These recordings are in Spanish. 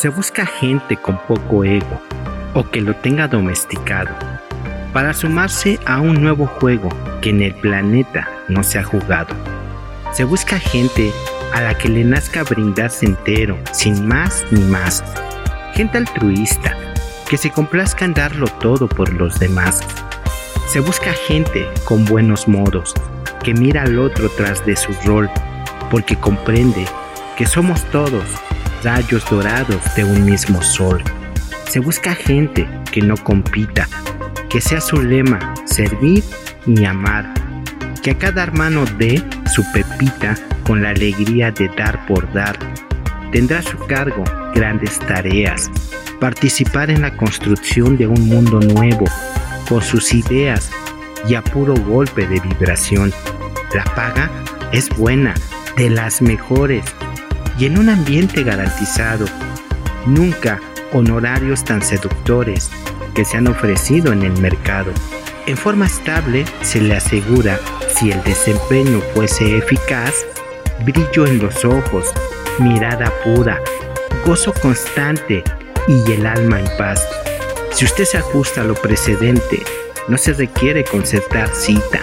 Se busca gente con poco ego o que lo tenga domesticado para sumarse a un nuevo juego que en el planeta no se ha jugado. Se busca gente a la que le nazca brindarse entero, sin más ni más. Gente altruista, que se complazca en darlo todo por los demás. Se busca gente con buenos modos, que mira al otro tras de su rol, porque comprende que somos todos rayos dorados de un mismo sol. Se busca gente que no compita, que sea su lema servir y amar, que a cada hermano dé su pepita con la alegría de dar por dar. Tendrá a su cargo grandes tareas, participar en la construcción de un mundo nuevo, con sus ideas y a puro golpe de vibración. La paga es buena, de las mejores, y en un ambiente garantizado. Nunca honorarios tan seductores que se han ofrecido en el mercado. En forma estable se le asegura, si el desempeño fuese eficaz, brillo en los ojos, mirada pura, gozo constante y el alma en paz. Si usted se ajusta a lo precedente, no se requiere concertar cita,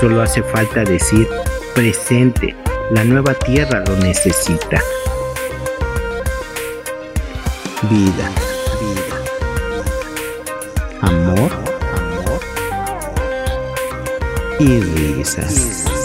solo hace falta decir presente, la nueva tierra lo necesita. Vida, vida. Amor, amor. Y risas.